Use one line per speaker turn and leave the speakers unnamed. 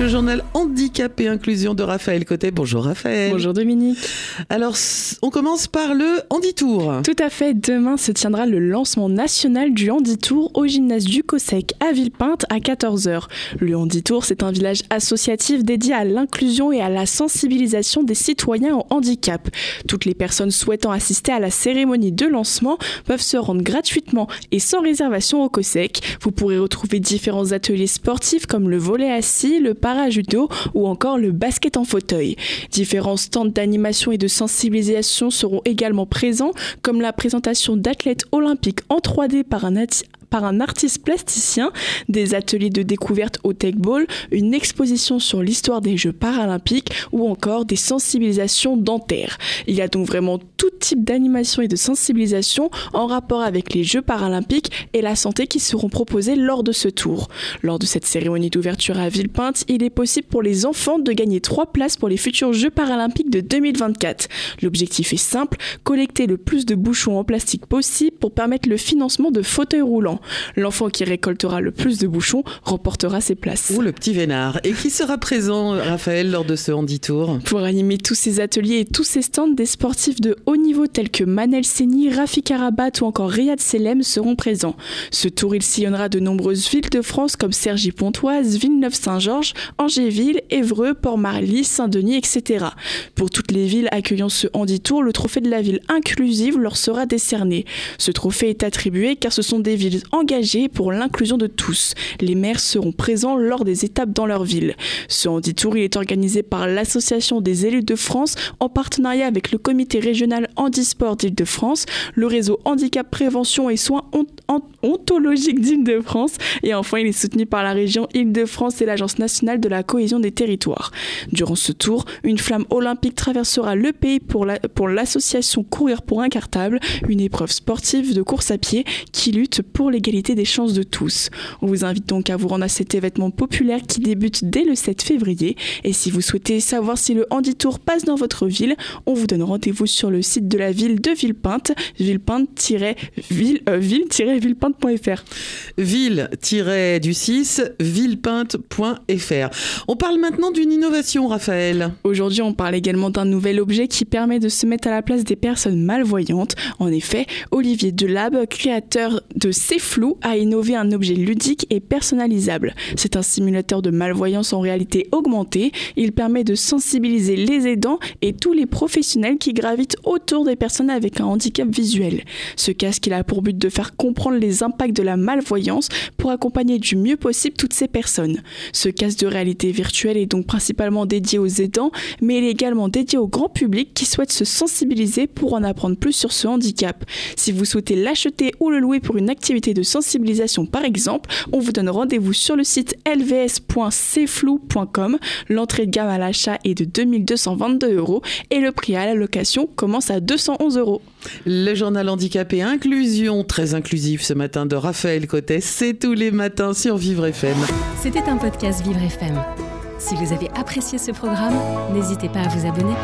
le journal Handicap et Inclusion de Raphaël Côté. Bonjour Raphaël.
Bonjour Dominique.
Alors, on commence par le Handitour.
Tout à fait. Demain se tiendra le lancement national du Handitour au gymnase du COSEC à Villepinte à 14h. Le Handitour, c'est un village associatif dédié à l'inclusion et à la sensibilisation des citoyens au handicap. Toutes les personnes souhaitant assister à la cérémonie de lancement peuvent se rendre gratuitement et sans réservation au COSEC. Vous pourrez retrouver différents ateliers sportifs comme le volet assis, le parajudo ou encore le basket en fauteuil. Différents stands d'animation et de sensibilisation seront également présents, comme la présentation d'athlètes olympiques en 3D par un, par un artiste plasticien, des ateliers de découverte au Tech Ball, une exposition sur l'histoire des Jeux paralympiques ou encore des sensibilisations dentaires. Il y a donc vraiment tout type d'animation et de sensibilisation en rapport avec les Jeux paralympiques et la santé qui seront proposés lors de ce tour. Lors de cette cérémonie d'ouverture à Villepinte, il est possible pour les enfants de gagner trois places pour les futurs Jeux paralympiques de 2024. L'objectif est simple, collecter le plus de bouchons en plastique possible pour permettre le financement de fauteuils roulants. L'enfant qui récoltera le plus de bouchons remportera ses places.
Ou le petit vénard. Et qui sera présent, Raphaël, lors de ce handi-tour
Pour animer tous ces ateliers et tous ces stands, des sportifs de haut niveau tels que Manel Seni, Rafi Karabat ou encore Riyad Selem seront présents. Ce tour, il sillonnera de nombreuses villes de France comme Cergy-Pontoise, Villeneuve-Saint-Georges, Angéville, Évreux, Port-Marly, Saint-Denis, etc. Pour toutes les villes accueillant ce handi-tour, le trophée de la ville inclusive leur sera décerné. Ce trophée est attribué car ce sont des villes engagés pour l'inclusion de tous. Les maires seront présents lors des étapes dans leur ville. Ce handi-tour est organisé par l'Association des élus de France en partenariat avec le comité régional handisport d'Île-de-France, le réseau handicap prévention et soins ontologiques d'Île-de-France et enfin il est soutenu par la région Île-de-France et l'Agence nationale de la cohésion des territoires. Durant ce tour, une flamme olympique traversera le pays pour l'association Courir pour un cartable, une épreuve sportive de course à pied qui lutte pour l'égalité des chances de tous. On vous invite donc à vous rendre à cet événement populaire qui débute dès le 7 février. Et si vous souhaitez savoir si le Handi Tour passe dans votre ville, on vous donne rendez-vous sur le site de la ville de Villepinte, villepinte-ville-villepinte.fr.
Ville-du 6, villepinte.fr. On parle maintenant d'une innovation, Raphaël.
Aujourd'hui, on parle également d'un nouvel objet qui permet de se mettre à la place des personnes malvoyantes. En effet, Olivier Delab, créateur de C'est Flou a innové un objet ludique et personnalisable. C'est un simulateur de malvoyance en réalité augmentée. Il permet de sensibiliser les aidants et tous les professionnels qui gravitent autour des personnes avec un handicap visuel. Ce casque il a pour but de faire comprendre les impacts de la malvoyance pour accompagner du mieux possible toutes ces personnes. Ce casque de réalité virtuelle est donc principalement dédié aux aidants, mais il est également dédié au grand public qui souhaite se sensibiliser pour en apprendre plus sur ce handicap. Si vous souhaitez l'acheter ou le louer pour une activité de sensibilisation par exemple, on vous donne rendez-vous sur le site lvs.cflou.com. L'entrée de gamme à l'achat est de 2222 euros et le prix à la location commence à 211 euros.
Le journal Handicap et Inclusion, très inclusif ce matin de Raphaël Cotet, c'est tous les matins sur Vivre FM.
C'était un podcast Vivre FM. Si vous avez apprécié ce programme, n'hésitez pas à vous abonner.